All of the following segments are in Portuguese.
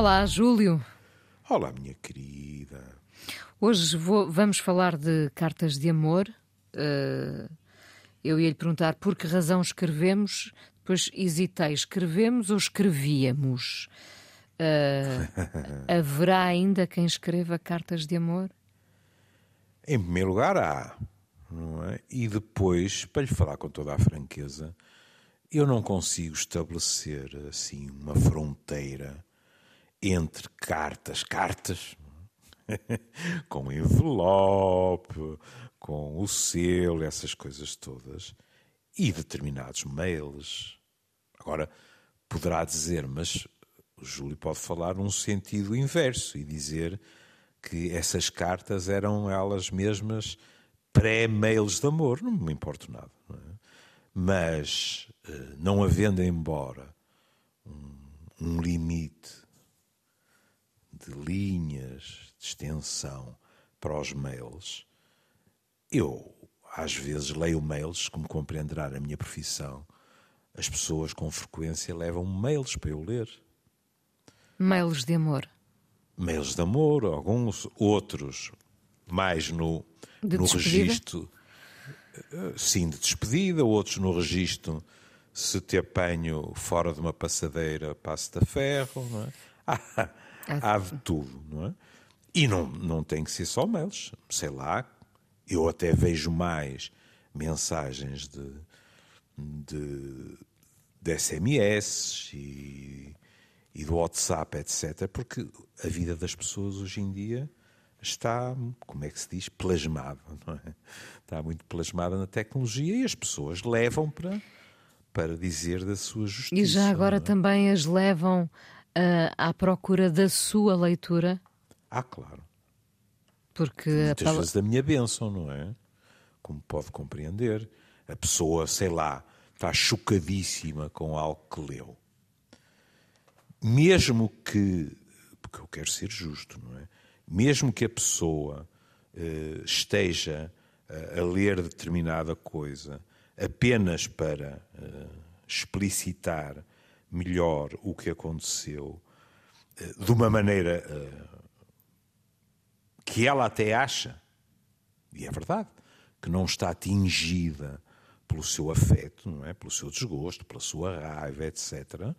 Olá, Júlio. Olá, minha querida. Hoje vou- vamos falar de cartas de amor. Eh, eu ia lhe perguntar por que razão escrevemos, depois hesitei: escrevemos ou escrevíamos? Eh, haverá ainda quem escreva cartas de amor? Em primeiro lugar, há, não é? E depois, para lhe falar com toda a franqueza, eu não consigo estabelecer assim uma fronteira entre cartas, cartas, com envelope, com o selo, essas coisas todas, e determinados mails. Agora, poderá dizer, mas o Júlio pode falar num sentido inverso e dizer que essas cartas eram elas mesmas pré-mails de amor. Não me importa nada. não é? Mas, eh, não havendo embora um, um limite de linhas de extensão para os mails, eu às vezes leio mails, como compreenderá na minha profissão, as pessoas com frequência levam mails para eu ler. Mails de amor. Mails de amor, alguns, outros mais no, De no despedida? registro, eh, sim, de despedida, outros no registro, se te apanho fora de uma passadeira, passo-te a ferro, não é? Há, de tudo, não é? E não, não tem que ser só mails, sei lá, eu até vejo mais mensagens de, de, de SMS e, e do WhatsApp, etc., porque a vida das pessoas hoje em dia está, como é que se diz, plasmada, não é? Está muito plasmada na tecnologia e as pessoas levam para, para dizer da sua justiça. E já agora é? também as levam ah, à procura da sua leitura, Ah, claro. porque a Muitas pala- vezes da minha bênção, não é? Como pode compreender. A pessoa, sei lá, está chocadíssima com algo que leu. Mesmo que, porque eu quero ser justo, não é? Mesmo que a pessoa eh, esteja a, a ler determinada coisa apenas para eh, explicitar melhor o que aconteceu, eh, de uma maneira eh, que ela até acha, e é verdade, que não está atingida pelo seu afeto, não é? pelo seu desgosto, pela sua raiva, etc.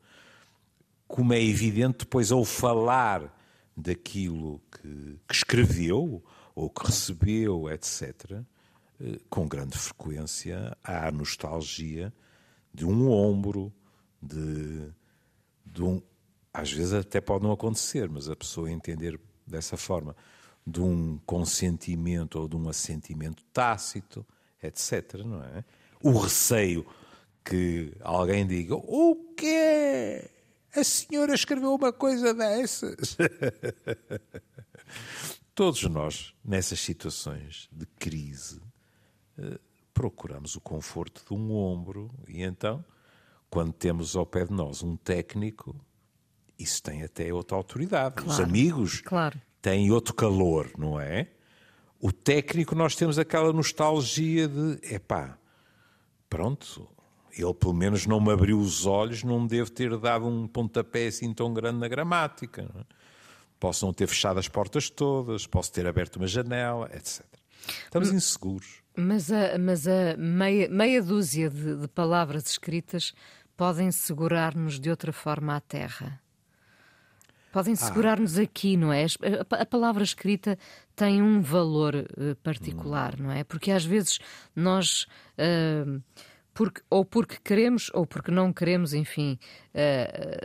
Como é evidente, depois ao falar daquilo que, que escreveu ou que recebeu, etc., eh, com grande frequência há a nostalgia de um ombro, de, de um. Às vezes até pode não acontecer, mas a pessoa entender dessa forma, de um consentimento ou de um assentimento tácito, etc. Não é? O receio que alguém diga: O quê? A senhora escreveu uma coisa dessas? Todos nós, nessas situações de crise, eh, procuramos o conforto de um ombro e então, quando temos ao pé de nós um técnico, isso tem até outra autoridade. Os Claro, amigos claro. têm outro calor, não é? O técnico, nós temos aquela nostalgia de, epá, pronto, ele pelo menos não me abriu os olhos, não me deve ter dado um pontapé assim tão grande na gramática. não é? Posso não ter fechado as portas todas, posso ter aberto uma janela, etc. Estamos inseguros. Mas a, mas a meia, meia dúzia de, de palavras escritas podem segurar-nos de outra forma à terra. Podem segurar-nos aqui, não é? A, palavra escrita tem um valor eh, particular, não é? Porque às vezes nós, eh, porque, ou porque queremos ou porque não queremos, enfim, eh,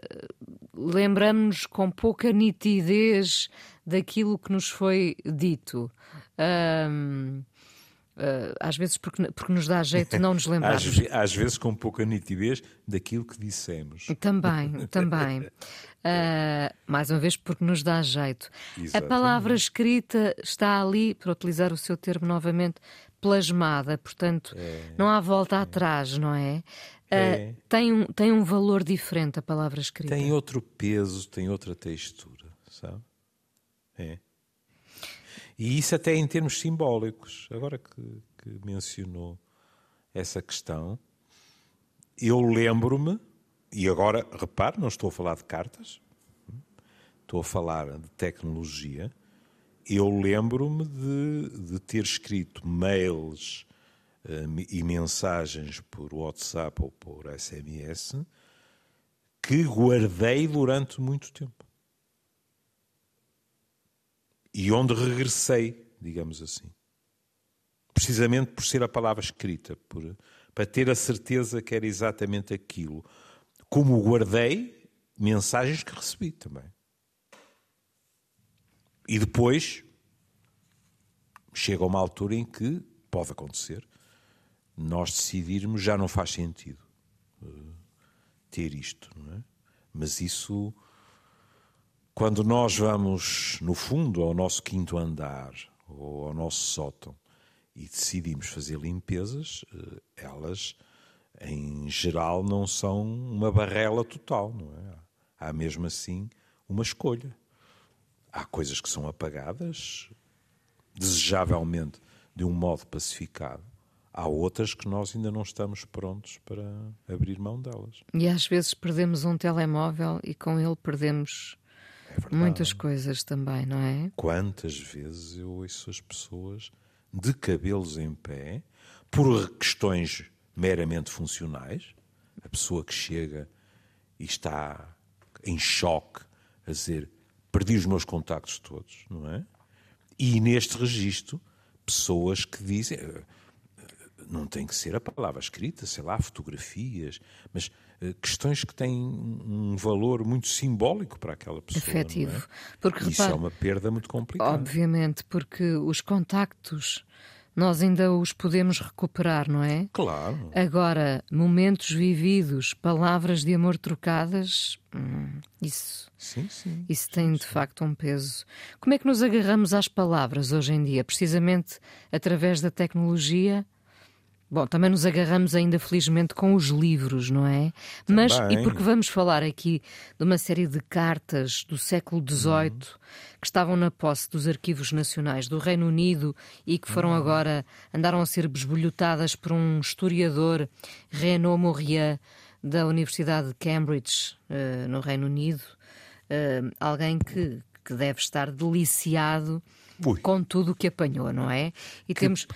lembramos-nos com pouca nitidez daquilo que nos foi dito. Ah, às vezes porque, porque nos dá jeito de não nos Às, lembrarmos. ve- às vezes com pouca nitidez daquilo que dissemos. Também, também. Ah, mais uma vez, porque nos dá jeito. A Exatamente. palavra escrita está ali, para utilizar o seu termo novamente, plasmada, portanto, não há volta atrás, não é? Ah, É. tem, um, tem um valor diferente a palavra escrita. Tem outro peso, tem outra textura, sabe? É. E isso até em termos simbólicos. Agora que, que mencionou essa questão, eu lembro-me, e agora, repare, não estou a falar de cartas, estou a falar de tecnologia, eu lembro-me de, de, ter escrito mails uh, e mensagens por WhatsApp ou por SMS que guardei durante muito tempo. E onde regressei, digamos assim. Precisamente por ser a palavra escrita, por, para ter a certeza que era exatamente aquilo. Como guardei mensagens que recebi também. E depois chega uma altura em que pode acontecer nós decidirmos já não faz sentido uh, ter isto, não é? Mas isso, quando nós vamos no fundo ao nosso quinto andar ou ao nosso sótão e decidimos fazer limpezas, uh, elas em geral não são uma barrela total, não é? Há mesmo assim uma escolha. Há coisas que são apagadas, desejavelmente de um modo pacificado. Há outras que nós ainda não estamos prontos para abrir mão delas. E às vezes perdemos um telemóvel e com ele perdemos é muitas coisas também, não é? Quantas vezes eu ouço as pessoas de cabelos em pé por questões meramente funcionais, a pessoa que chega e está em choque a dizer perdi os meus contactos todos, não é? E neste registro, pessoas que dizem, não tem que ser a palavra escrita, sei lá, fotografias, mas questões que têm um valor muito simbólico para aquela pessoa. Efetivo. É? Porque, Isso repare, é uma perda muito complicada. Obviamente, porque os contactos nós ainda os podemos recuperar, não é? Claro. Agora, momentos vividos, palavras de amor trocadas, hum, isso, sim, sim, isso tem sim, de facto um peso. Como é que nos agarramos às palavras hoje em dia? Precisamente através da tecnologia? Bom, também nos agarramos ainda felizmente com os livros, não é? Mas, e porque vamos falar aqui de uma série de cartas do século XVIII uhum. que estavam na posse dos arquivos nacionais do Reino Unido e que foram uhum. agora, andaram a ser besbolhotadas por um historiador, Renaud Maurier, da Universidade de Cambridge, uh, no Reino Unido, uh, alguém que, que deve estar deliciado Ui. com tudo o que apanhou, não é? E que... temos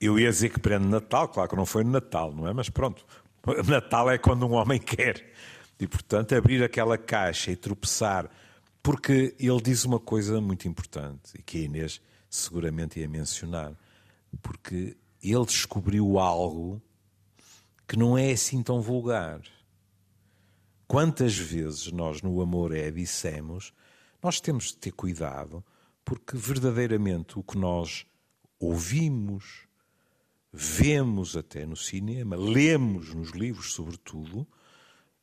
eu ia dizer que prende Natal, claro que não foi Natal, não é? Mas pronto, Natal é quando um homem quer. E portanto, abrir aquela caixa e tropeçar. Porque ele diz uma coisa muito importante e que a Inês seguramente ia mencionar. Porque ele descobriu algo que não é assim tão vulgar. Quantas vezes nós no Amor é dissemos, nós temos de ter cuidado, porque verdadeiramente o que nós ouvimos, vemos até no cinema, lemos nos livros, sobretudo,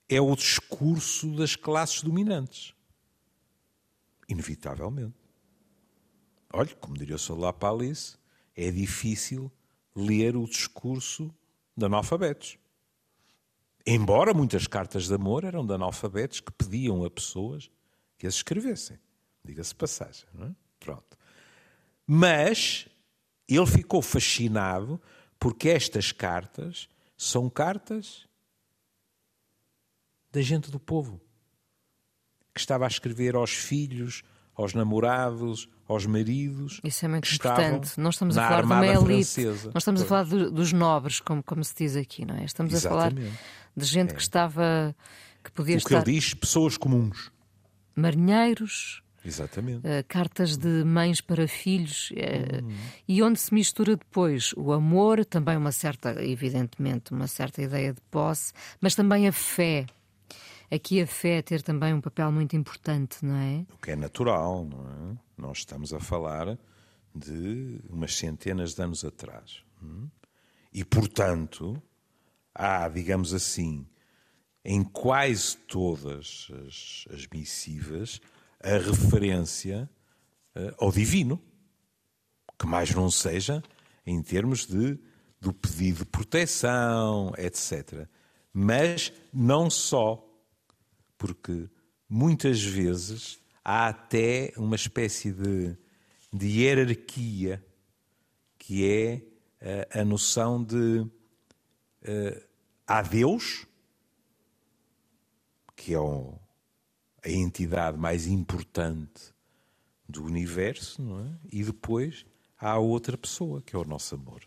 é o discurso das classes dominantes. Inevitavelmente. Olha, como diria o Solar Palice, é difícil ler o discurso de analfabetos. Embora muitas cartas de amor eram de analfabetos que pediam a pessoas que as escrevessem. Diga-se passagem, não é? Pronto. Mas ele ficou fascinado porque estas cartas são cartas da gente do povo que estava a escrever aos filhos, aos namorados, aos maridos. Isso é muito importante. Nós estamos a falar de uma elite. Francesa. Nós estamos a falar do, dos nobres, como, como se diz aqui, não é? Estamos Exatamente. a falar de gente é. que estava. que podia o estar. O que ele diz, pessoas comuns. Marinheiros, Exatamente. Uh, cartas de mães para filhos, uh, hum. e onde se mistura depois o amor, também uma certa, evidentemente, uma certa ideia de posse, mas também a fé. Aqui a fé ter também um papel muito importante, não é? O que é natural, não é? Nós estamos a falar de umas centenas de anos atrás. Hum? E, portanto, há, digamos assim, em quase todas as, as missivas, a referência uh, ao divino, que mais não seja em termos de, do pedido de proteção, etc. Mas não só, porque muitas vezes há até uma espécie de, de hierarquia que é uh, a noção de uh, há Deus, que é o, a entidade mais importante do universo, não é? E depois há outra pessoa, que é o nosso amor.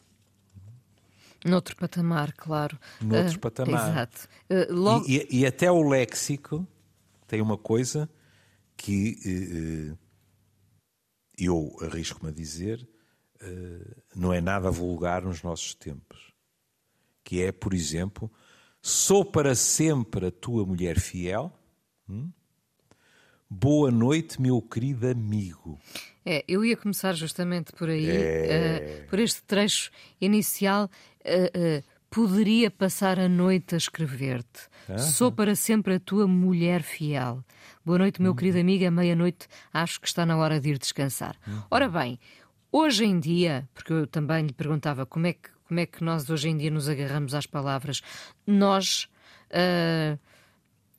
Noutro patamar, claro. Noutro uh, patamar. Exato. Uh, logo... e, e, e, até o léxico tem uma coisa que uh, eu arrisco-me a dizer não é nada vulgar nos nossos tempos. Que é, por exemplo, sou para sempre a tua mulher fiel. Hum? Boa noite, meu querido amigo. É, eu ia começar justamente por aí, é... uh, por este trecho inicial. Uh, uh, poderia passar a noite a escrever-te. Sou para sempre a tua mulher fiel. Boa noite, meu uhum. querido amigo. É meia-noite. Acho que está na hora de ir descansar. Uhum. Ora bem, hoje em dia, porque eu também lhe perguntava como é que, como é que nós hoje em dia nos agarramos às palavras, nós. Uh,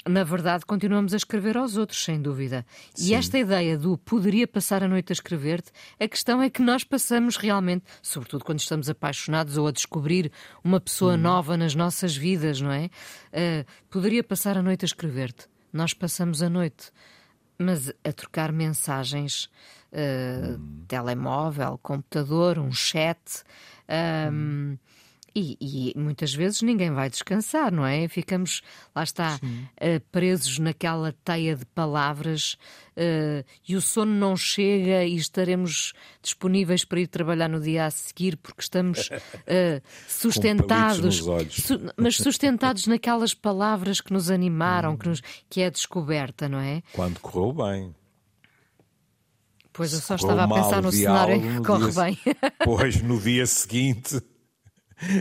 na verdade, continuamos a escrever aos outros, sem dúvida. Sim. E esta ideia do poderia passar a noite a escrever-te, a questão é que nós passamos realmente, sobretudo quando estamos apaixonados ou a descobrir uma pessoa hum. nova nas nossas vidas, não é? Uh, poderia passar a noite a escrever-te. Nós passamos a noite, mas a trocar mensagens, uh, hum. telemóvel, computador, um chat. Um, hum e, e, muitas vezes ninguém vai descansar, não é? Ficamos, lá está, uh, presos naquela teia de palavras uh, e o sono não chega e estaremos disponíveis para ir trabalhar no dia a seguir porque estamos uh, sustentados, su mas sustentados naquelas palavras que nos animaram, hum. que, nos, que é a descoberta, não é? Quando correu bem. Pois eu só estava a pensar no cenário em que corre bem. Pois no dia seguinte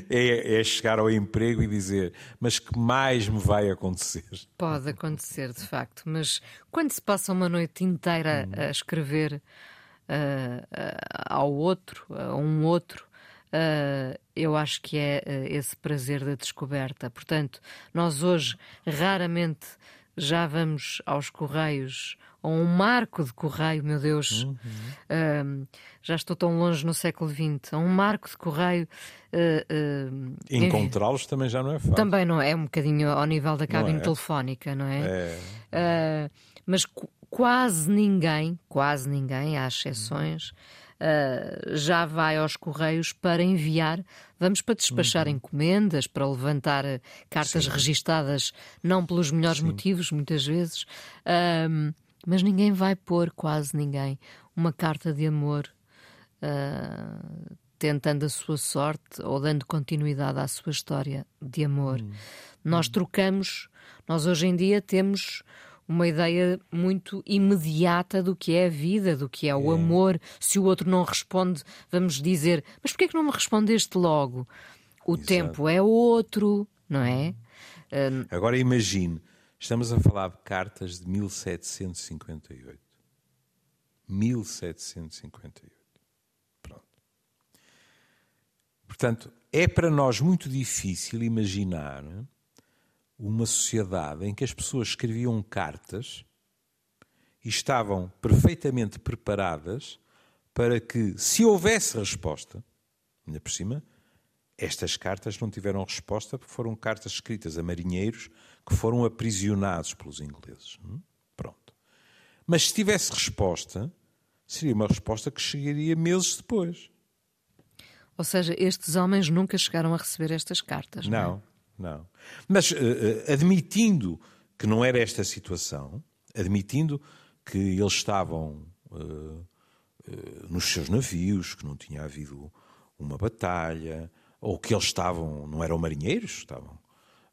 é, é, chegar ao emprego e dizer, mas que mais me vai acontecer? Pode acontecer, de facto, mas quando se passa uma noite inteira a escrever uh, uh, ao outro, a um outro, uh, eu acho que é esse prazer da descoberta. Portanto, nós hoje raramente já vamos aos correios ou um marco de correio, meu Deus, uhum. uh, já estou tão longe no século XX, um marco de correio. Uh, uh, Encontrá-los também já não é fácil. Também não é, é um bocadinho ao nível da cabine é. telefónica, não é? é. mas quase ninguém, quase ninguém, há exceções. Uh, já vai aos correios para enviar, vamos para despachar uhum. encomendas, para levantar cartas Sim. registadas, não pelos melhores Sim. motivos, muitas vezes. Uh, mas ninguém vai pôr, quase ninguém, uma carta de amor uh, tentando a sua sorte ou dando continuidade à sua história de amor. Hum. Nós hum. trocamos, nós hoje em dia temos uma ideia muito imediata do que é a vida, do que é o é. amor. Se o outro não responde, vamos dizer, mas porquê que não me respondeste logo? O Exato. tempo é outro, não é? Uh, Agora imagine Estamos a falar de cartas de 1758. 1758. Pronto. Portanto, é para nós muito difícil imaginar uma sociedade em que as pessoas escreviam cartas e estavam perfeitamente preparadas para que, se houvesse resposta, ainda por cima, estas cartas não tiveram resposta porque foram cartas escritas a marinheiros que foram aprisionados pelos ingleses. Hum? Pronto. Mas se tivesse resposta, seria uma resposta que chegaria meses depois. Ou seja, estes homens nunca chegaram a receber estas cartas. Não, não. É? não. Mas uh, admitindo que não era esta a situação, admitindo que eles estavam uh, uh, nos seus navios, que não tinha havido uma batalha, ou que eles estavam, não eram marinheiros, estavam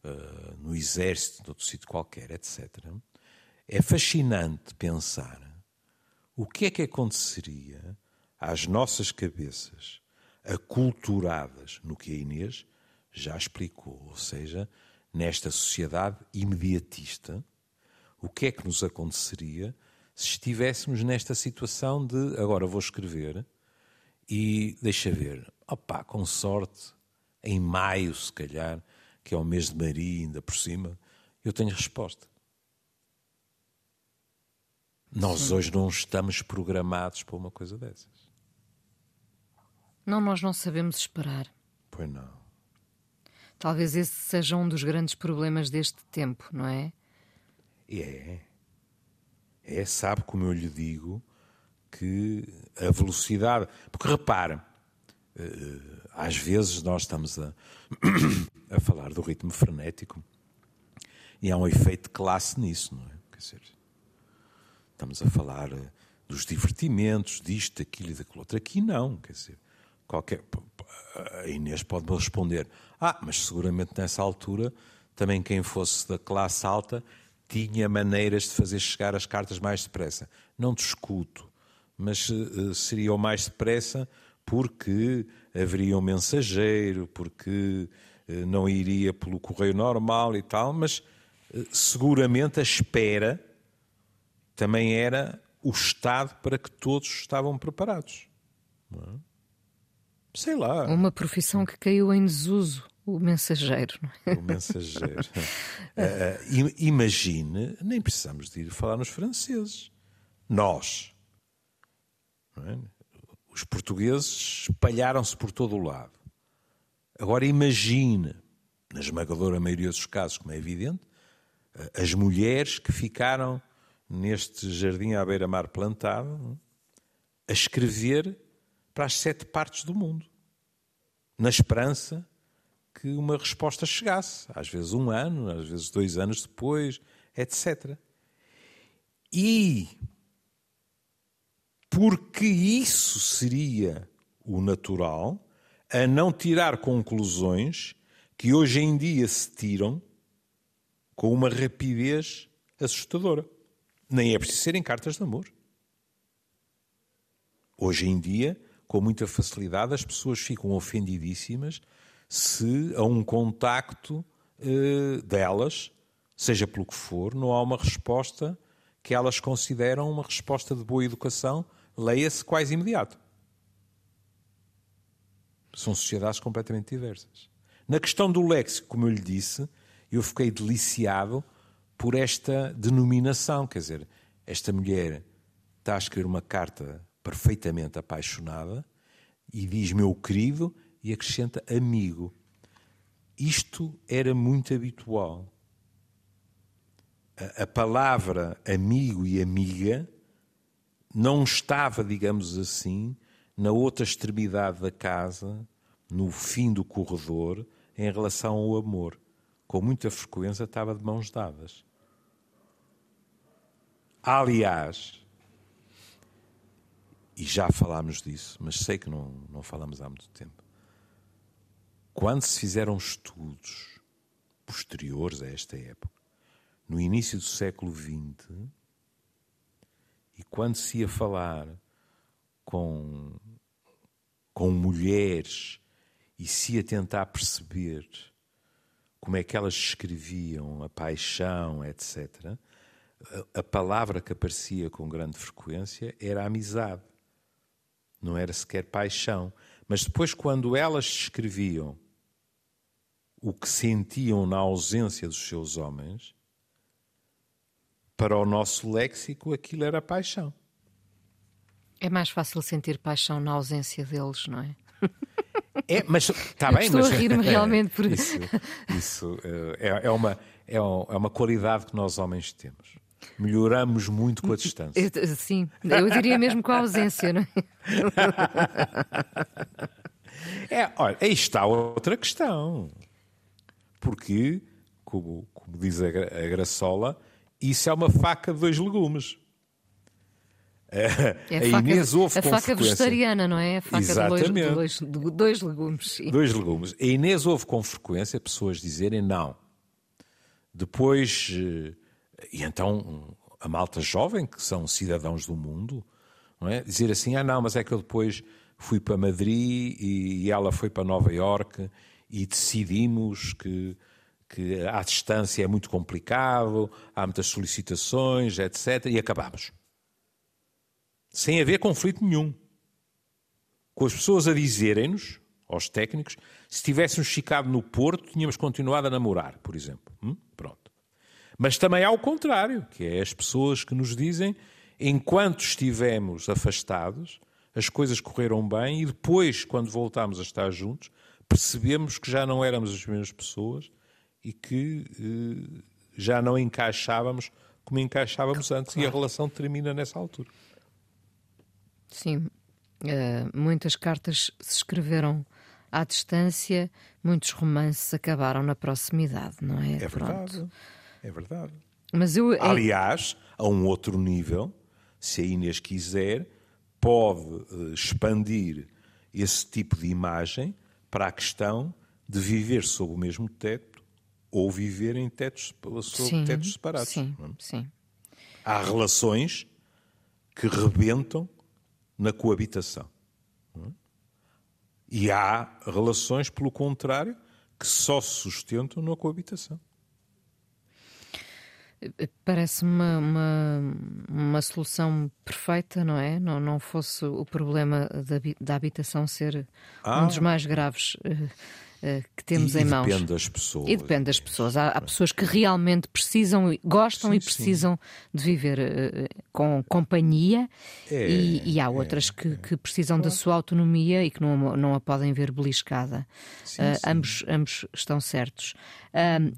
uh, no exército, de outro sítio qualquer, etc. É fascinante pensar o que é que aconteceria às nossas cabeças aculturadas no que a Inês já explicou, ou seja, nesta sociedade imediatista, o que é que nos aconteceria se estivéssemos nesta situação de agora vou escrever e deixa ver, opá, com sorte, em maio se calhar, que é o mês de Maria, ainda por cima, eu tenho resposta. Nós Sim. hoje não estamos programados para uma coisa dessas. Não, nós não sabemos esperar. Pois não. Talvez esse seja um dos grandes problemas deste tempo, não é? É. é, sabe como eu lhe digo, que a velocidade. Porque repara, às vezes nós estamos a, a falar do ritmo frenético e há um efeito de classe nisso, não é? Quer dizer, estamos a falar eh, dos divertimentos, disto, daquilo e daquilo outro. Aqui não, quer dizer, qualquer. A Inês pode-me responder: Ah, mas seguramente nessa altura também quem fosse da classe alta tinha maneiras de fazer chegar as cartas mais depressa. Não discuto, mas uh, seria o mais depressa porque haveria um mensageiro, porque uh, não iria pelo correio normal e tal, mas uh, seguramente a espera também era o estado para que todos estavam preparados. É? Sei lá. Uma profissão que caiu em desuso. O mensageiro. É? O mensageiro. uh, imagine, nem precisamos de ir falar nos franceses. Nós. É? Os portugueses espalharam-se por todo o lado. Agora imagine, na esmagadora maioria dos casos, como é evidente, as mulheres que ficaram neste jardim à beira-mar plantado, a escrever para as sete partes do mundo, na esperança que uma resposta chegasse, às vezes um ano, às vezes dois anos depois, etc. E porque isso seria o natural, a não tirar conclusões que hoje em dia se tiram com uma rapidez assustadora. Nem é preciso serem cartas de amor. Hoje em dia, com muita facilidade, as pessoas ficam ofendidíssimas se a um contacto eh, delas, seja pelo que for, não há uma resposta que elas consideram uma resposta de boa educação, leia-se quase imediato. São sociedades completamente diversas. Na questão do léxico, como eu lhe disse, eu fiquei deliciado por esta denominação. Quer dizer, esta mulher está a escrever uma carta perfeitamente apaixonada e diz meu querido e acrescenta amigo. Isto era muito habitual. A, a palavra amigo e amiga não estava, digamos assim, na outra extremidade da casa, no fim do corredor, em relação ao amor. Com muita frequência estava de mãos dadas. Aliás, e já falámos disso, mas sei que não, não falamos há muito tempo. Quando se fizeram estudos posteriores a esta época, no início do século XX, e quando se ia falar com, com mulheres e se ia tentar perceber como é que elas escreviam a paixão, etc., a palavra que aparecia com grande frequência era amizade. Não era sequer paixão. Mas depois, quando elas descreviam o que sentiam na ausência dos seus homens, para o nosso léxico aquilo era paixão. É mais fácil sentir paixão na ausência deles, não é? É, mas está bem, Estou mas a rir-me realmente por isso. Isso eh, é, é, uma, é uma qualidade que nós homens temos. Melhoramos muito com a distância. Sim, eu diria mesmo com a ausência, não é? é olha, aí está outra questão. Porque, como, como diz a, a Graçola, isso é uma faca de dois legumes. É a, a faca, Inês ouve a faca vegetariana, não é? A faca Exatamente. de dois, de dois legumes. Sim. Dois legumes. A Inês ouve com frequência pessoas dizerem não. Depois eh, e então a malta jovem, que são cidadãos do mundo, não é? dizer assim: ah, não, mas é que eu depois fui para Madrid e ela foi para Nova Iorque e decidimos que, que à distância é muito complicado, há muitas solicitações, etc. E acabamos. Sem haver conflito nenhum. Com as pessoas a dizerem-nos, aos técnicos, se tivéssemos ficado no Porto, tínhamos continuado a namorar, por exemplo. Hum? Pronto. Mas também há o contrário, que é as pessoas que nos dizem, enquanto estivemos afastados, as coisas correram bem e depois, quando voltámos a estar juntos, percebemos que já não éramos as mesmas pessoas e que eh, já não encaixávamos como encaixávamos antes claro. e a relação termina nessa altura. Sim, uh, muitas cartas se escreveram à distância, muitos romances acabaram na proximidade, não é? É verdade. É verdade. Mas eu. Aliás, a um outro nível, se a Inês quiser, pode uh, expandir esse tipo de imagem para a questão de viver sob o mesmo teto ou viver em tetos, sob sim, tetos separados. Sim, é? sim. Há relações que rebentam na coabitação. É? E há relações, pelo contrário, que só se sustentam na coabitação. Parece uma, uma, uma, solução perfeita, não é? Não, não fosse o problema da, da habitação ser ah. um dos mais graves. Uh, que temos e, em e mãos. Depende das pessoas. E depende das pessoas. Há, há pessoas que realmente precisam, gostam sim, e precisam sim. de viver uh, com companhia é, e, e, há outras é, que, é. que, precisam claro. da sua autonomia e que não, não a podem ver beliscada. Sim, uh, ambos, ambos estão certos.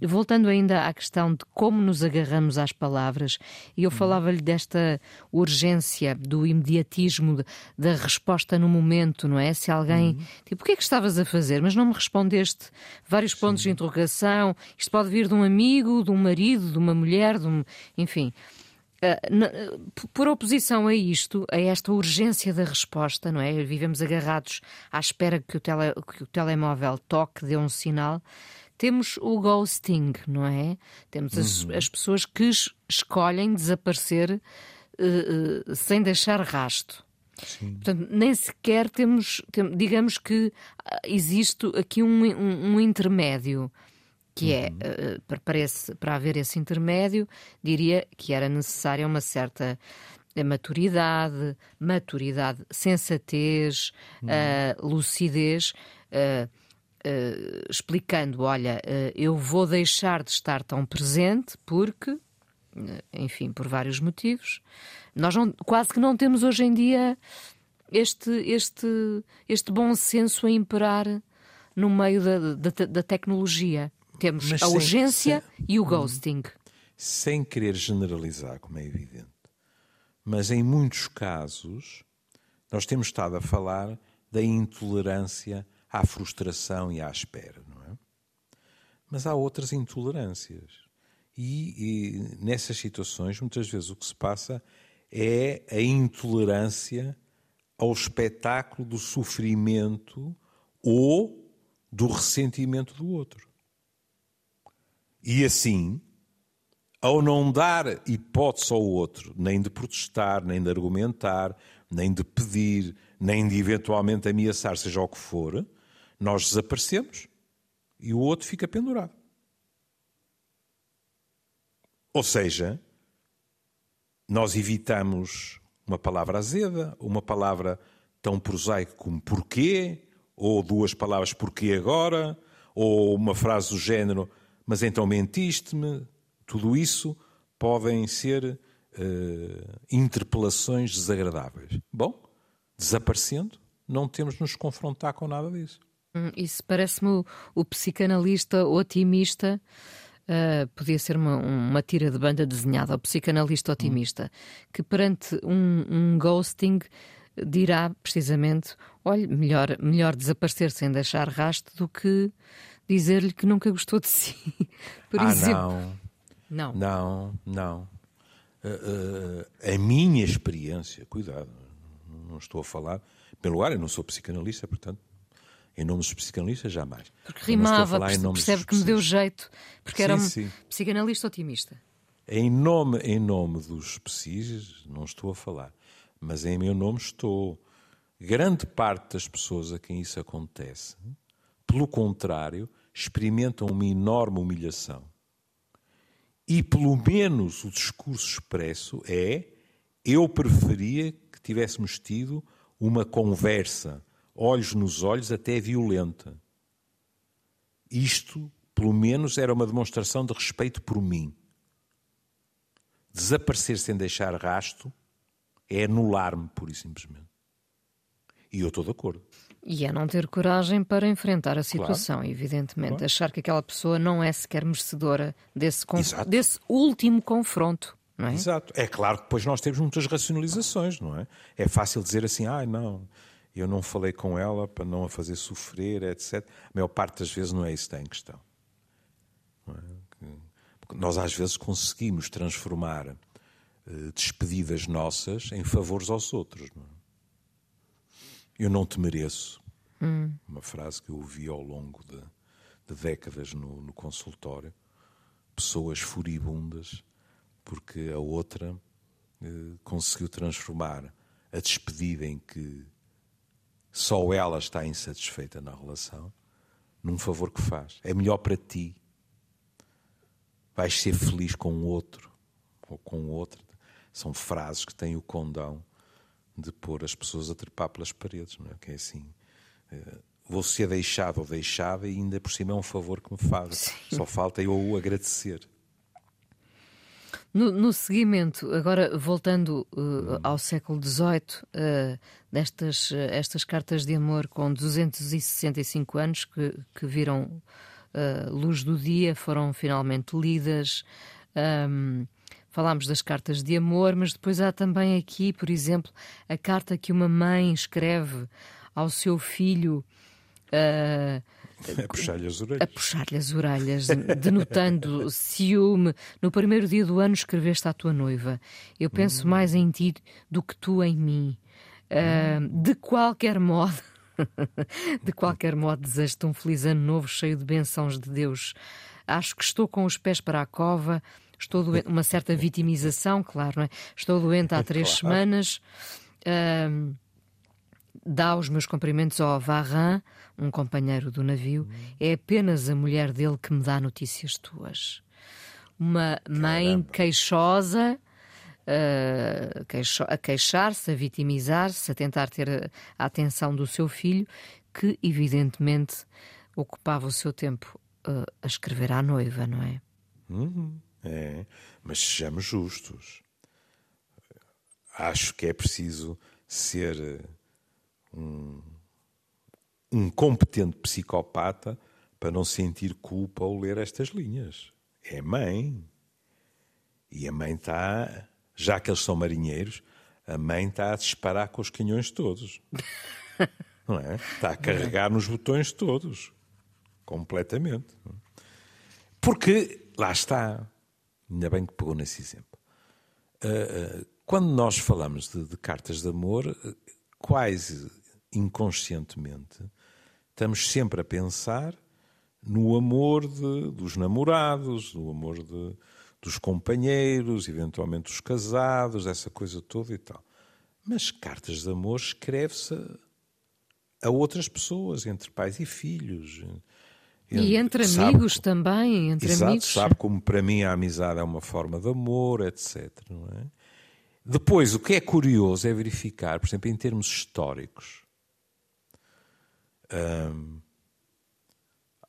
Voltando ainda à questão de como nos agarramos às palavras, e eu hum. falava-lhe desta urgência, do imediatismo, da resposta no momento, não é? Se alguém, hum. tipo, o que é que estavas a fazer? Mas não me responde respondeste vários pontos Sim. de interrogação. Isto pode vir de um amigo, de um marido, de uma mulher, de um... enfim. Uh, por oposição a isto, a esta urgência da resposta, não é? Vivemos agarrados à espera que o, tele, que o telemóvel toque, dê um sinal. Temos o ghosting, não é? Temos as, uhum. as pessoas que escolhem desaparecer uh, uh, sem deixar rasto. Sim. Portanto, nem sequer temos, tem, digamos que ah, existe aqui um, um, um intermédio que é, uhum. é, para, para, haver esse intermédio, diria que era necessária uma certa eh, maturidade, maturidade, sensatez, uhum. uh, lucidez, uh, uh, explicando, olha, eu vou deixar de estar tão presente porque, enfim, por vários motivos, nós não, quase que não temos hoje em dia este, este, este bom senso a imperar no meio da, da, da tecnologia. Temos Mas a sem, urgência sem, e o ghosting. Sem querer generalizar, como é evidente. Mas em muitos casos, nós temos estado a falar da intolerância à frustração e à espera, não é? Mas há outras intolerâncias. E, e nessas situações, muitas vezes o que se passa é a intolerância ao espetáculo do sofrimento ou do ressentimento do outro. E assim, ao não dar hipótese ao outro, nem de protestar, nem de argumentar, nem de pedir, nem de eventualmente ameaçar, seja o que for, nós desaparecemos e o outro fica pendurado. Ou seja, nós evitamos uma palavra azeda, uma palavra tão prosaica como porquê, ou duas palavras porquê agora, ou uma frase do género mas então mentiste-me. Tudo isso podem ser uh, interpelações desagradáveis. Bom, desaparecendo, não temos de nos confrontar com nada disso. Hum, isso parece-me o, o psicanalista otimista Uh, podia ser uma, uma, tira de banda desenhada, o psicanalista otimista, hum. que perante um, um, ghosting dirá precisamente: olha, melhor, melhor desaparecer sem deixar rastro do que dizer-lhe que nunca gostou de si. Por ah, exemplo. Não. Não, não. não. Uh, uh, a minha experiência, cuidado, não estou a falar. Em primeiro lugar, eu não sou psicanalista, portanto, em nome dos psicanalistas, jamais. Porque rimava, percebe que me deu jeito, porque sim, era um sim. psicanalista otimista. Em nome, em nome dos psis, não estou a falar, mas em meu nome estou. Grande parte das pessoas a quem isso acontece, pelo contrário, experimentam uma enorme humilhação. E pelo menos o discurso expresso é: eu preferia que tivéssemos tido uma conversa olhos nos olhos, até violenta. Isto, pelo menos, era uma demonstração de respeito por mim. Desaparecer sem deixar rasto é anular-me, pura e simplesmente. E eu estou de acordo. E é não ter coragem para enfrentar a situação, claro. evidentemente. Claro. Achar que aquela pessoa não é sequer merecedora desse, desse último confronto. não é? Exato. É claro que depois nós temos muitas racionalizações, não é? É fácil dizer assim, ah, não, eu não falei com ela para não a fazer sofrer, etc. A maior parte das vezes não é isso que está em questão. É? Nós às vezes conseguimos transformar uh, despedidas nossas em favores aos outros. Não é? Eu não te mereço. Hum. Uma frase que eu ouvi ao longo de, de décadas no, no, consultório. Pessoas furibundas porque a outra uh, conseguiu transformar a despedida em que só ela está insatisfeita na relação, num favor que faz. É melhor para ti. Vais ser feliz com o outro ou com outro. São frases que têm o condão de pôr as pessoas a trepar pelas paredes, não é? Que é assim. Eh, vou ser deixado ou deixada e ainda por cima é um favor que me faz. Só falta eu o agradecer. No, no seguimento, agora voltando uh, ao século XVIII, uh, destas uh, estas cartas de amor com 265 anos que, que viram luz do dia, foram finalmente lidas. Um, falámos das cartas de amor, mas depois há também aqui, por exemplo, a carta que uma mãe escreve ao seu filho. Uh, a puxar-lhe as orelhas. A puxar-lhe as orelhas, denotando ciúme. No primeiro dia do ano escreveste à tua noiva: Eu penso hum. mais em ti do que tu em mim. Uh, de qualquer modo. de qualquer modo, desejo-te um feliz ano novo cheio de bênçãos de Deus. Acho que estou com os pés para a cova, estou doente, uma certa vitimização, claro, não é? Estou doente há três claro. semanas. Uh, dá os meus cumprimentos ao Varran, um companheiro do navio. É apenas a mulher dele que me dá notícias tuas. Uma mãe Caramba. queixosa. Uh, queixo, a queixar-se, a vitimizar-se, a tentar ter a, a, atenção do seu filho, que evidentemente ocupava o seu tempo uh, a escrever à noiva, não é? Uhum, é, mas sejamos justos. Acho que é preciso ser um, um competente psicopata para não sentir culpa ao ler estas linhas. É mãe. E a mãe está, já que eles são marinheiros, a mãe está a disparar com os canhões todos. Não é? Está a carregar nos botões todos. Completamente. Porque, lá está, ainda bem que pegou nesse exemplo. Ah, ah, quando nós falamos de, de cartas de amor, quase inconscientemente, estamos sempre a pensar no amor de, dos namorados, no amor de, dos companheiros, eventualmente dos casados, essa coisa toda e tal. Mas cartas de amor escreve-se a, outras pessoas, entre pais e filhos. E entre amigos sabe, também, entre exato, amigos. Sabe como para mim a amizade é uma forma de amor, etc. É? Depois, o que é curioso é verificar, por exemplo, em termos históricos,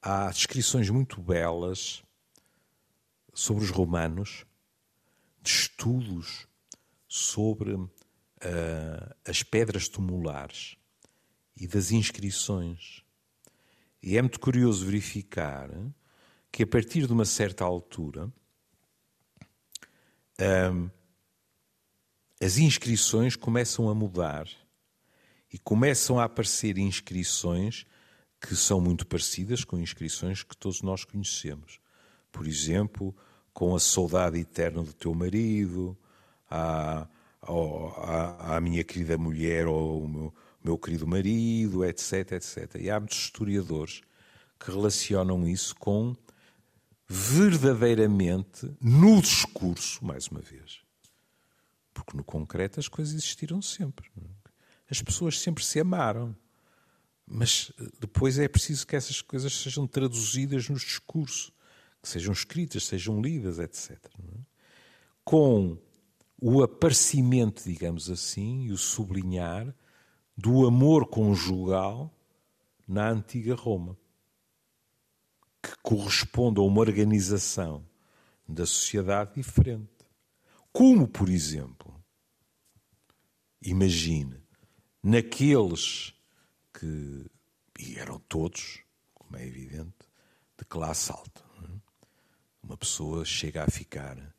há descrições muito belas sobre os romanos, de estudos sobre uh, as pedras tumulares e das inscrições. E é muito curioso verificar que a partir de uma certa altura. Um, as inscrições começam a mudar e começam a aparecer inscrições que são muito parecidas com inscrições que todos nós conhecemos. Por exemplo, com a saudade eterna do teu marido, à, à, à minha querida mulher ou ao meu, meu querido marido, etc, etc. E há muitos historiadores que relacionam isso com verdadeiramente no discurso, mais uma vez, porque no concreto as coisas existiram sempre. As pessoas sempre se amaram. Mas eh, depois é preciso que essas coisas sejam traduzidas no discurso, que sejam escritas, sejam lidas, etc. Com o aparecimento, digamos assim, e o sublinhar do amor conjugal na antiga Roma, que corresponde a uma organização da sociedade diferente. Como, por exemplo, imagine, naqueles que, e eram todos, como é evidente, de classe alta. É? Uma pessoa chega a ficar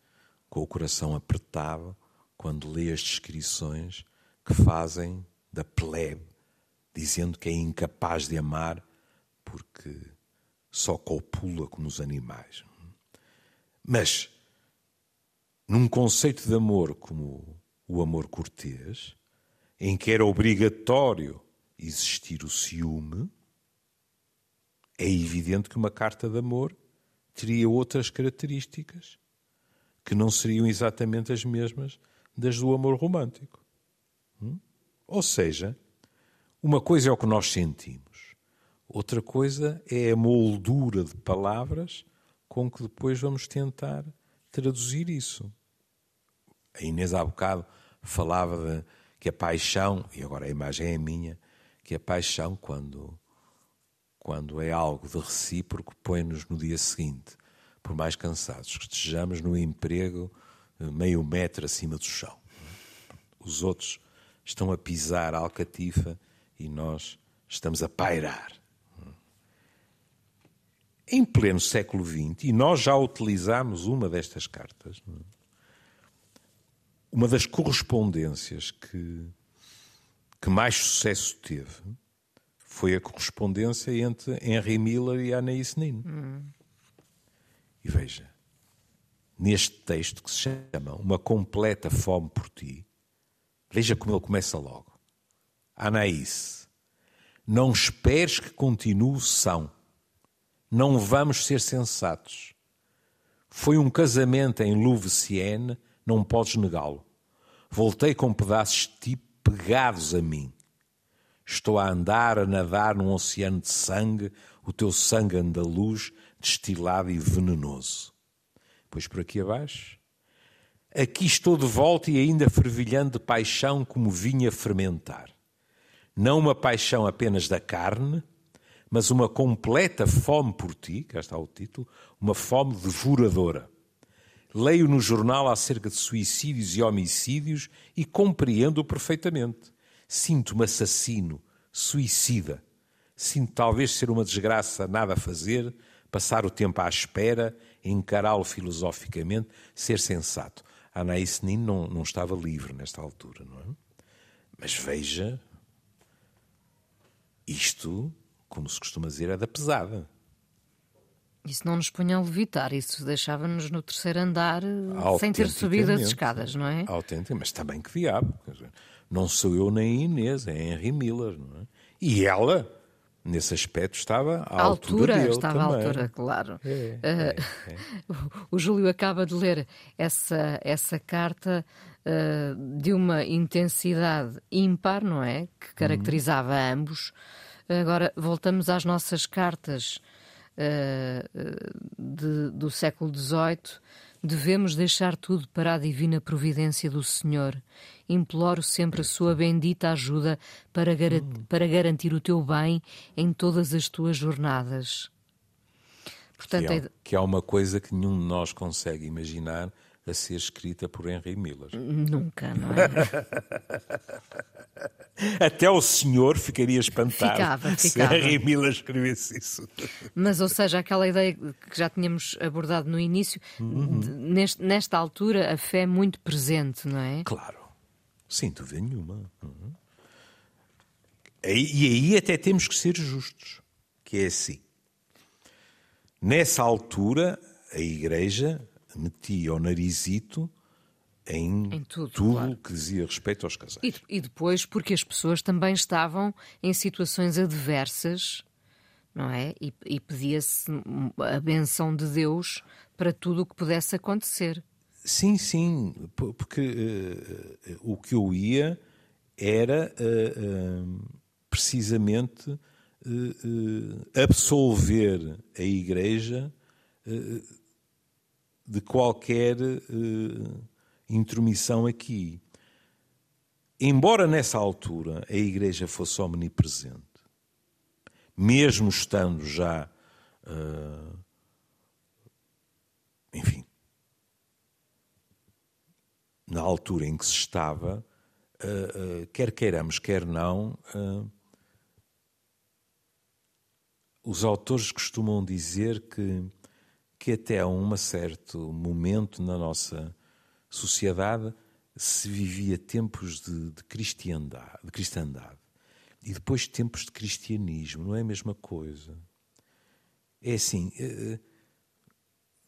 com o coração apertado quando lê as descrições que fazem da plebe, dizendo que é incapaz de amar porque só copula como os animais. Mas, num conceito de amor como o amor cortês, em que era obrigatório existir o ciúme, é evidente que uma carta de amor teria outras características que não seriam exatamente as mesmas das do amor romântico. Hum? Ou seja, uma coisa é o que nós sentimos, outra coisa é a moldura de palavras com que depois vamos tentar traduzir isso. A Inês há bocado falava de, que a paixão, e agora a imagem é minha, que a paixão, quando, quando é algo de recíproco, põe-nos no dia seguinte por mais cansados que estejamos no emprego eh, meio metro acima do chão. Os outros estão a pisar a alcatifa e nós estamos a pairar. Em pleno século XX, e nós já utilizámos uma destas cartas, uma das correspondências que, que mais sucesso teve foi a correspondência entre Henry Miller e Anaïs Nin. Hum. E veja, neste texto que se chama Uma Completa Fome por Ti, veja como ele começa logo. Anaís, não esperes que continue são. Não vamos ser sensatos. Foi um casamento em Louveciennes, não podes negá-lo. Voltei com pedaços de ti pegados a mim. Estou a andar, a nadar num oceano de sangue, o teu sangue andaluz destilado e venenoso. Pois por aqui abaixo. Aqui estou de volta e ainda fervilhando de paixão como vinha fermentar. Não uma paixão apenas da carne, mas uma completa fome por ti, cá está o título, uma fome devoradora. Leio no jornal acerca de suicídios e homicídios e compreendo perfeitamente. Sinto-me assassino, suicida. Sinto talvez ser uma desgraça nada a fazer, passar o tempo à espera, encará-lo filosoficamente, ser sensato. Anaïs Nin não, não estava livre nesta altura, não é? Mas veja, isto, como se costuma dizer, é da pesada. Isso não nos punha a levitar, isso deixava-nos no terceiro andar sem ter subido as escadas, não é? Autêntico, mas também que diabo. Não sou eu nem a Inês, é Henry Miller, não é? E ela nesse aspecto estava à a altura, altura dele estava também. à altura, claro. É, é, é. o Júlio acaba de ler essa, essa carta uh, de uma intensidade ímpar, não é? Que caracterizava uhum. ambos. Agora voltamos às nossas cartas de, do século XVIII. Devemos deixar tudo para a divina providência do Senhor imploro sempre a sua bendita ajuda para, gar para garantir o teu bem em todas as tuas jornadas. Portanto, que, há, é... que há uma coisa que nenhum de nós consegue imaginar a ser escrita por Henry Miller. Nunca, não é? Até o senhor ficaria espantado ficava, ficava. se Henry Miller escrevesse isso. Mas, ou seja, aquela ideia que já tínhamos abordado no início, uhum. neste, nesta altura a fé é muito presente, não é? Claro. Sem dúvida nenhuma. Uhum. E aí até temos que ser justos, que é assim. Nessa altura, a Igreja metia o narizito em, em tudo, tudo claro. que dizia respeito aos casais. E, e, depois porque as pessoas também estavam em situações adversas, não é? E, e pedia-se a benção de Deus para tudo o que pudesse acontecer. Sim, sim, porque uh, o que eu ia era uh, uh, precisamente absolver a Igreja de qualquer intromissão aqui. Embora nessa altura a Igreja fosse omnipresente, mesmo estando já, enfim, na altura em que se estava, uh, uh, quer queiramos, quer não, uh, os autores costumam dizer que, que até a um certo momento na nossa sociedade se vivia tempos de, de, cristiandade, de cristandade e depois tempos de cristianismo, não é a mesma coisa. É assim, eh, eh,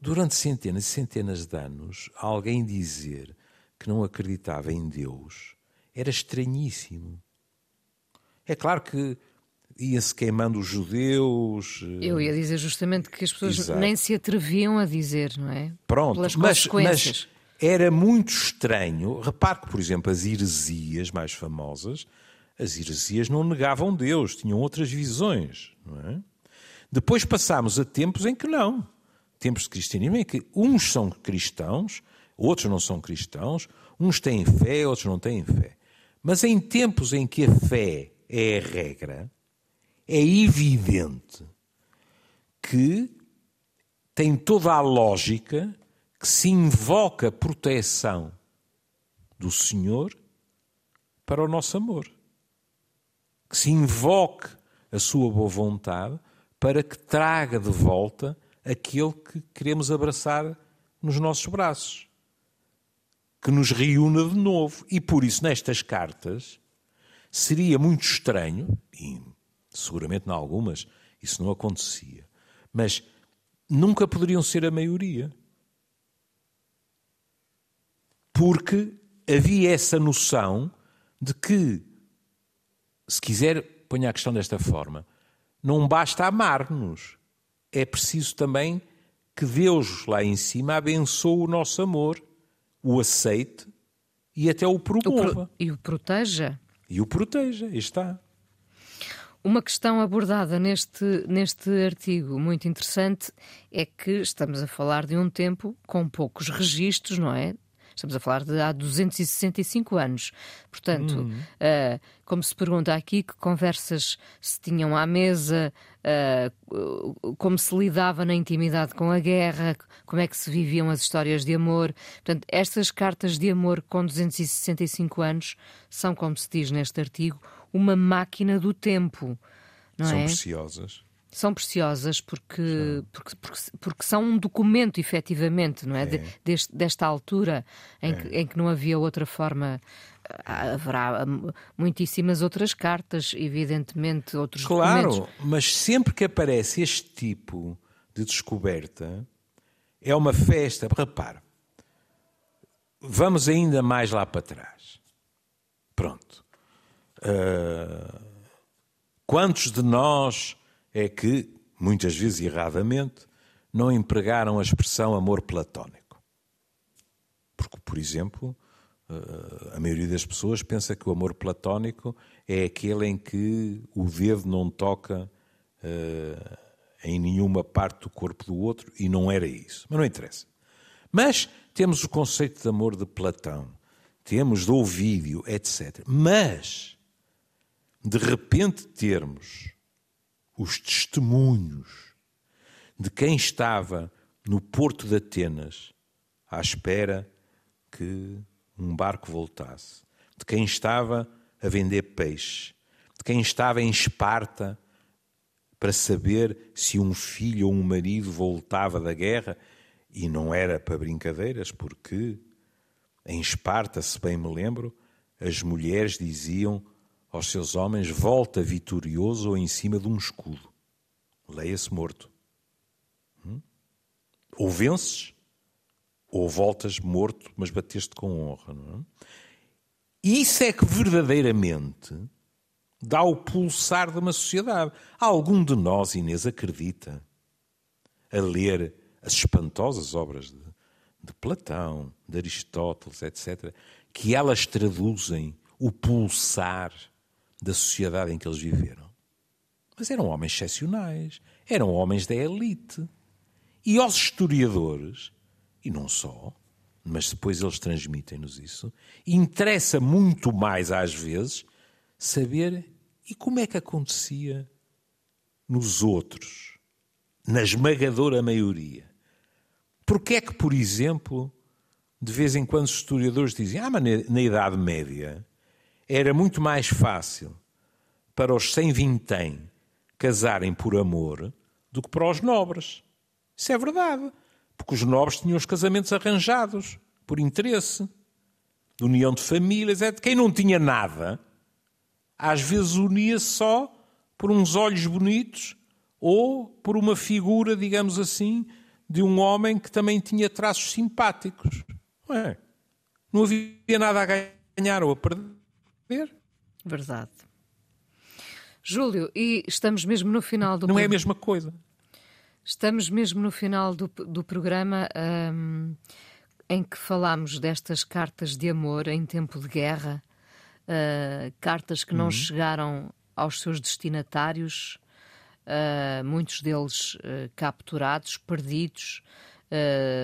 durante centenas e centenas de anos, alguém dizer que não acreditava em Deus era estranhíssimo. É claro que ia-se queimando os judeus. Eh, Eu ia dizer justamente que as pessoas Exato. nem se atreviam a dizer, não é? Pronto, Pelas mas, mas era muito estranho. Repare que, por exemplo, as heresias mais famosas, as heresias não negavam Deus, tinham outras visões. Não é? Depois passámos a tempos em que não. Tempos de cristianismo em que uns são cristãos, outros não são cristãos, uns têm fé, outros não têm fé. Mas em tempos em que a fé é a regra, é evidente que tem toda a lógica que se invoca a proteção do Senhor para o nosso amor. Que se invoque a sua boa vontade para que traga de volta aquele que queremos abraçar nos nossos braços. Que nos reúna de novo. E por isso, nestas cartas, seria muito estranho, e seguramente em algumas isso não acontecia, mas nunca poderiam ser a maioria porque havia essa noção de que, se quiser, ponha a questão desta forma, não basta amar-nos, é preciso também que Deus lá em cima abençoe o nosso amor, o aceite e até o promova. O pro... E o proteja. E o proteja, está. Uma questão abordada neste, neste artigo muito interessante é que estamos a falar de um tempo com poucos registros, não é? Estamos a falar de há 265 anos. Portanto, uhum. uh, como se pergunta aqui, que conversas se tinham à mesa, uh, como se lidava na intimidade com a guerra, como é que se viviam as histórias de amor. Portanto, estas cartas de amor com 265 anos são, como se diz neste artigo, uma máquina do tempo. São é? preciosas são preciosas porque, porque, porque, porque, são um documento, efetivamente, não é? é. De, deste, desta altura em, é. que, em que não havia outra forma. Ah, haverá muitíssimas outras cartas, evidentemente, outros claro, documentos. Claro, mas sempre que aparece este tipo de descoberta, é uma festa. Repare, vamos ainda mais lá para trás. Pronto. Uh, quantos de nós é que, muitas vezes erradamente, não empregaram a expressão amor platónico. Porque, por exemplo, eh, a maioria das pessoas pensa que o amor platónico é aquele em que o dedo não toca uh, em nenhuma parte do corpo do outro e não era isso. Mas não interessa. Mas temos o conceito de amor de Platão, temos do Ovídio, etc. Mas, de repente, termos os testemunhos de quem estava no porto de Atenas à espera que um barco voltasse, de quem estava a vender peixe, de quem estava em Esparta para saber se um filho ou um marido voltava da guerra e não era para brincadeiras, porque em Esparta, se bem me lembro, as mulheres diziam aos seus homens: volta vitorioso ou em cima de um escudo. Leia-se morto. Hum? Ou vences, ou voltas morto, mas bateste com honra. Não é? Isso é que verdadeiramente dá o pulsar de uma sociedade. Algum de nós, Inês, acredita a ler as espantosas obras de, de Platão, de Aristóteles, etc., que elas traduzem o pulsar da sociedade em que eles viveram. Mas eram homens excepcionais, eram homens da elite. E aos historiadores, e não só, mas depois eles transmitem-nos isso, interessa muito mais às vezes saber e como é que acontecia nos outros, na esmagadora maioria. Porque é que, por exemplo, de vez em quando os historiadores dizem, ah, mas na Idade Média era muito mais fácil para os sem vintém casarem por amor do que para os nobres. Isso é verdade, porque os nobres tinham os casamentos arranjados por interesse, de união de famílias, é de quem não tinha nada, às vezes unia-se só por uns olhos bonitos ou por uma figura, digamos assim, de um homem que também tinha traços simpáticos. Não, é? não havia nada a ganhar ou a perder. Verdade. Júlio, e estamos mesmo no final do. Não é a mesma coisa. Estamos mesmo no final do, do programa um, em que falamos destas cartas de amor em tempo de guerra, uh, cartas que não uhum. chegaram aos seus destinatários, uh, muitos deles uh, capturados, perdidos.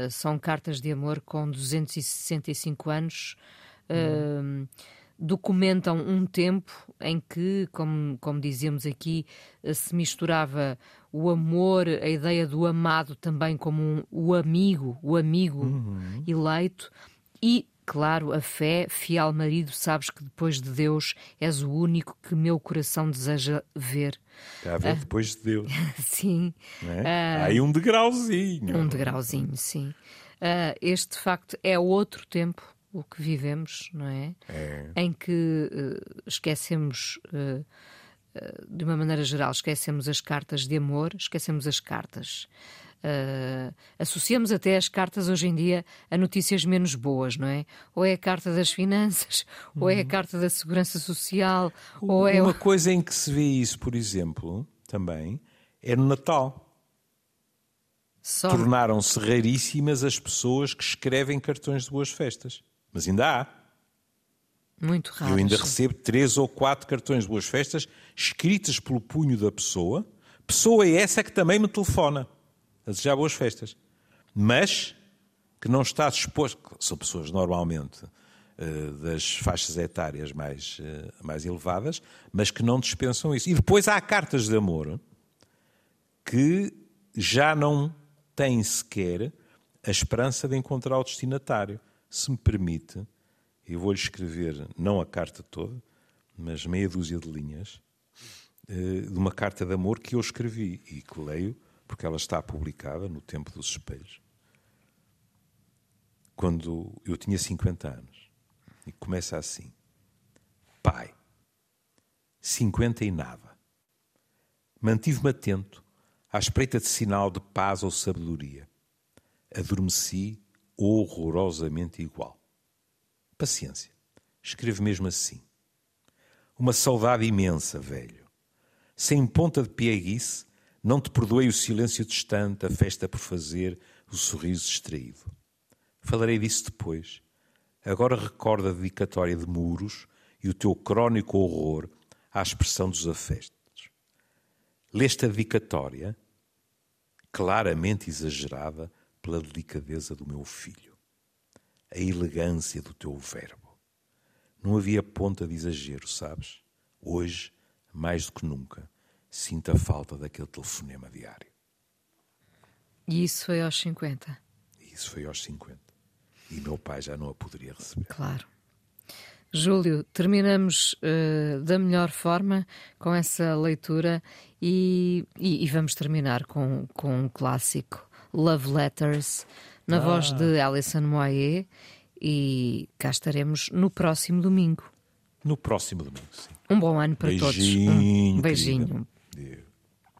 são cartas de amor com 265 anos. Uhum documentam um tempo em que, como, como dizíamos aqui, se misturava o amor, a ideia do amado também como um, o amigo, o amigo uhum. eleito e Claro, a fé, fiel marido, sabes que depois de Deus és o único que meu coração deseja ver. Está a ver, uh, depois de Deus. sim. É? Há aí um degrauzinho. Um degrauzinho, sim. Uh, este, de facto, é outro tempo o que vivemos, não é? é. Em que uh, esquecemos, uh, uh, de uma maneira geral, esquecemos as cartas de amor, esquecemos as cartas. associamos até as cartas hoje em dia a notícias menos boas, não é? Ou é a carta das finanças, ou é a uhum. carta da segurança social, ou é. Uma coisa em que se vê isso, por exemplo, também, é no Natal. Tornaram-se raríssimas as pessoas que escrevem cartões de boas festas. Mas ainda há. Muito raro. Eu ainda recebo três ou quatro cartões de boas festas escritas pelo punho da pessoa. Pessoa essa que também me telefona a desejar boas festas. Mas que não está disposto. São pessoas normalmente uh, das faixas etárias mais, uh, mais elevadas, mas que não dispensam isso. E depois há cartas de amor que já não têm sequer a esperança de encontrar o destinatário se me permite, eu vou-lhe escrever, não a carta toda, mas meia dúzia de linhas, eh, de uma carta de amor que eu escrevi e que leio, porque ela está publicada no Tempo dos Espelhos, quando eu tinha 50 anos. E começa assim: Pai, 50 e nada. Mantive-me atento à espreita de sinal de paz ou sabedoria. Adormeci horrorosamente igual. Paciência. Escrevo mesmo assim. Uma saudade imensa, velho. Sem ponta de pieguice, não te perdoei o silêncio distante, a festa por fazer, o sorriso distraído. Falarei disso depois. Agora recorda a dedicatória de muros e o teu crónico horror à expressão dos afetos. Leste a dedicatória, claramente exagerada, pela delicadeza do meu filho, a elegância do teu verbo. Não havia ponta de exagero, sabes? Hoje, mais do que nunca, sinto a falta daquele telefonema diário. E isso foi aos 50? Isso foi aos 50. E meu pai já não a poderia receber. Claro. Júlio, terminamos uh, da melhor forma com essa leitura e, e, e, vamos terminar com, com um clássico Love Letters, na ah. voz de Alison Moyer. E cá estaremos no próximo domingo. No próximo domingo, sim. Um bom ano para beijinho, todos. Um beijinho. Querida.